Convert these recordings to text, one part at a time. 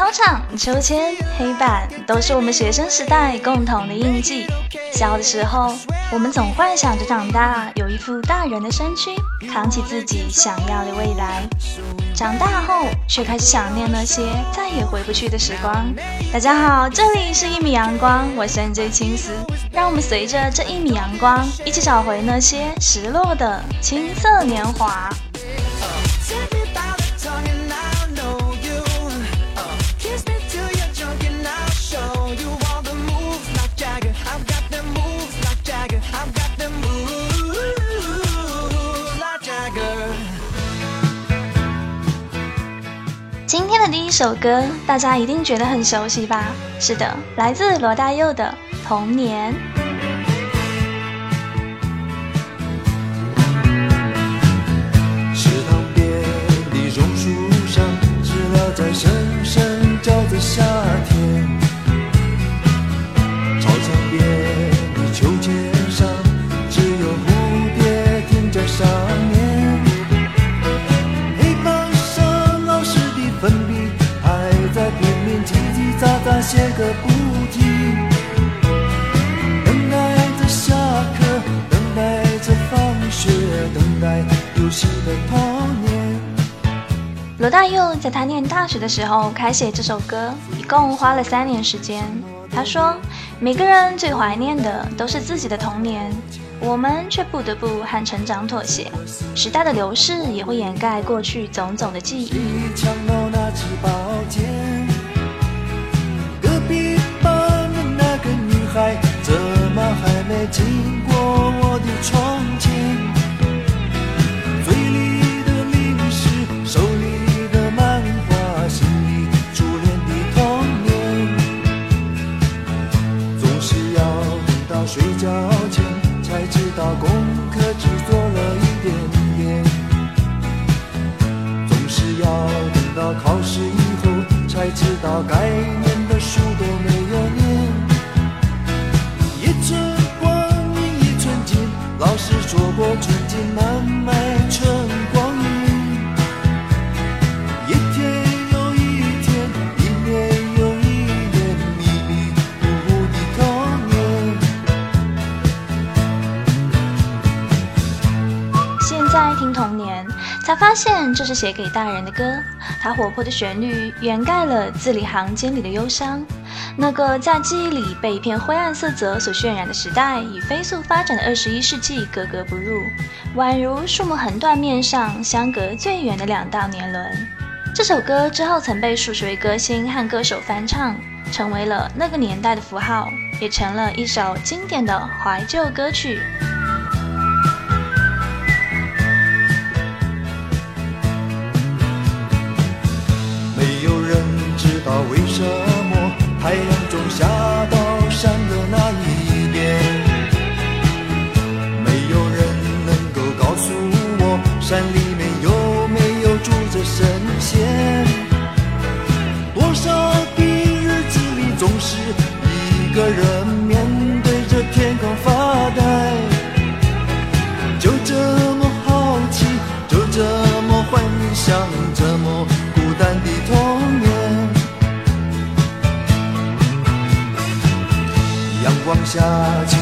操场秋千、黑板都是我们学生时代共同的印记。小的时候，我们总幻想着长大有一副大人的身躯，扛起自己想要的未来。长大后，却开始想念那些再也回不去的时光。大家好，这里是一米阳光，我是 NJ 青丝。让我们随着这一米阳光，一起找回那些失落的青涩年华。一首歌，大家一定觉得很熟悉吧？是的，来自罗大佑的《童年》。池塘边的榕树上，知了在声声叫着夏天。操场边的秋千上，只有蝴蝶停在上写个不停，等待着下课，等待着放学，等待游戏的童年。罗大佑在他念大学的时候开写这首歌，一共花了三年时间。他说：“每个人最怀念的都是自己的童年，我们却不得不和成长妥协。时代的流逝也会掩盖过去种种的记忆。”没经过我的窗这是写给大人的歌。它活泼的旋律掩盖了字里行间里的忧伤。那个在记忆里被一片灰暗色泽所渲染的时代，与飞速发展的二十一世纪格格不入，宛如树木横断面上相隔最远的两道年轮。这首歌之后曾被数十位歌星和歌手翻唱，成为了那个年代的符号，也成了一首经典的怀旧歌曲。知道为什么。太阳总下到山的那一边，没有人能够告诉我，山里面有没有住着神仙。多少的日子里，总是一个人下去。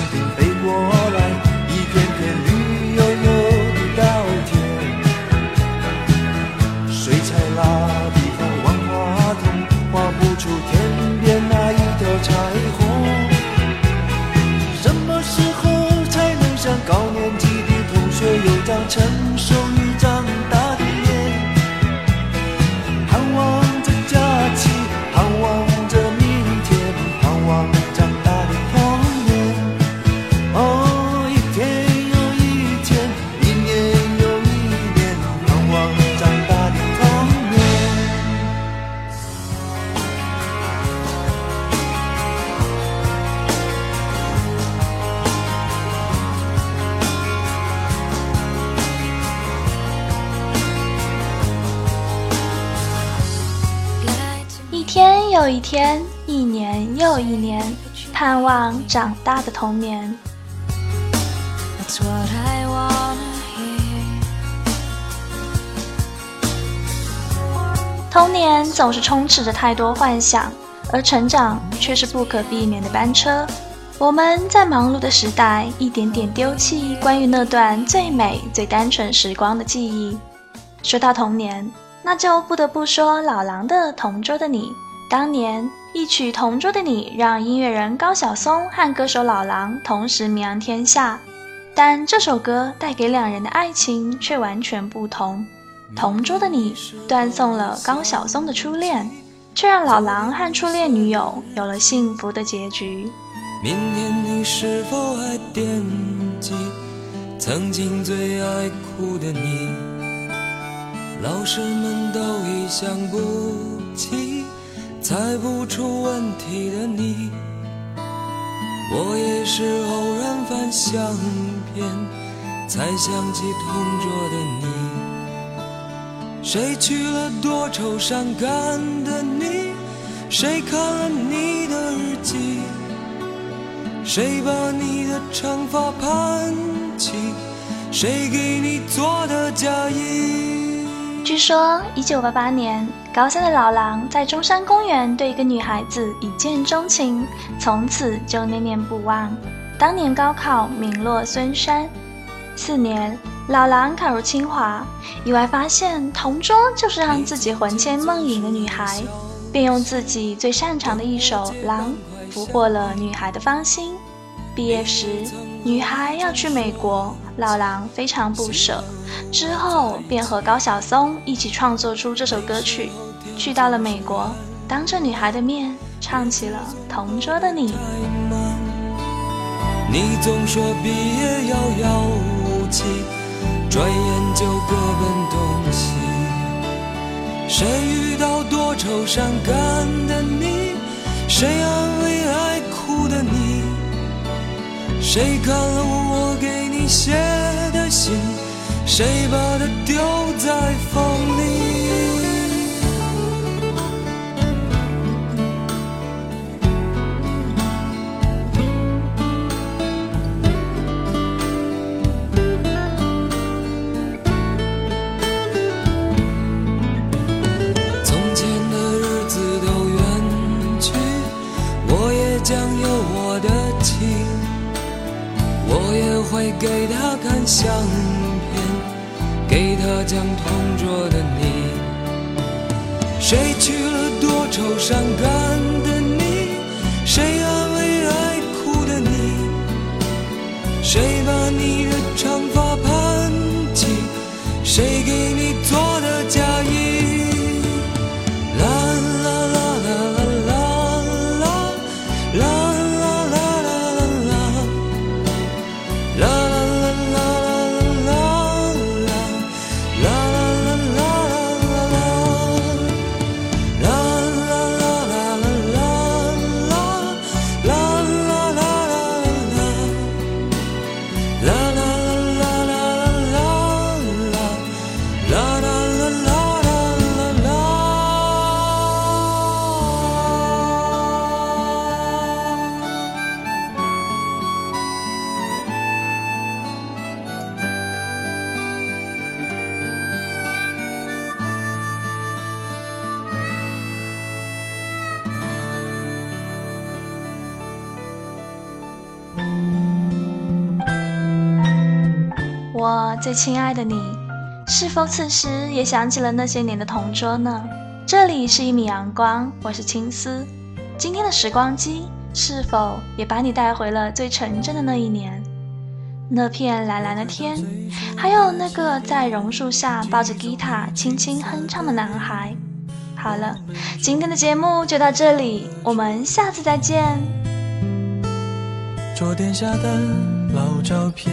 又一天，一年又一年，盼望长大的童年。童年总是充斥着太多幻想，而成长却是不可避免的班车。我们在忙碌的时代，一点点丢弃关于那段最美、最单纯时光的记忆。说到童年，那就不得不说老狼的《同桌的你》。当年一曲《同桌的你》让音乐人高晓松和歌手老狼同时名扬天下，但这首歌带给两人的爱情却完全不同。《同桌的你》断送了高晓松的初恋，却让老狼和初恋女友有了幸福的结局。明天你是否还惦记曾经最爱哭的你？老师们都已想不起，猜不出问题的你。我也是偶然翻相片，才想起同桌的你。谁娶了多愁善感的你？谁看了你的日记？谁把你的长发盘起？谁给你做的嫁衣？据说，一九八八年，高三的老狼在中山公园对一个女孩子一见钟情，从此就念念不忘。当年高考名落孙山，次年老狼考入清华，意外发现同桌就是让自己魂牵梦萦的女孩，便用自己最擅长的一首《狼》俘获了女孩的芳心。毕业时，女孩要去美国，老狼非常不舍。之后便和高晓松一起创作出这首歌曲。去到了美国，当着女孩的面唱起了《同桌的你》。你总说毕业遥遥无期，转眼就各奔东西。谁遇到多愁善感的你？谁安慰爱哭的你？谁看了我给你写的信？谁把它丢在风里？情。我也会给他看相片，给他讲同桌的你。谁去了多愁善感我最亲爱的你，是否此时也想起了那些年的同桌呢？这里是一米阳光，我是青丝。今天的时光机是否也把你带回了最纯真的那一年？那片蓝蓝的天，还有那个在榕树下抱着吉他轻轻哼唱的男孩。好了，今天的节目就到这里，我们下次再见。桌垫下的老照片，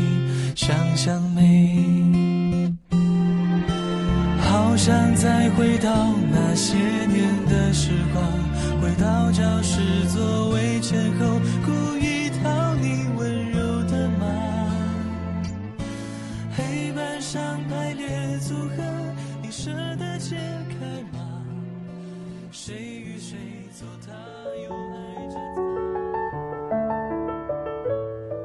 想想象美。好想再回到那些年的时光，回到教室座位前后，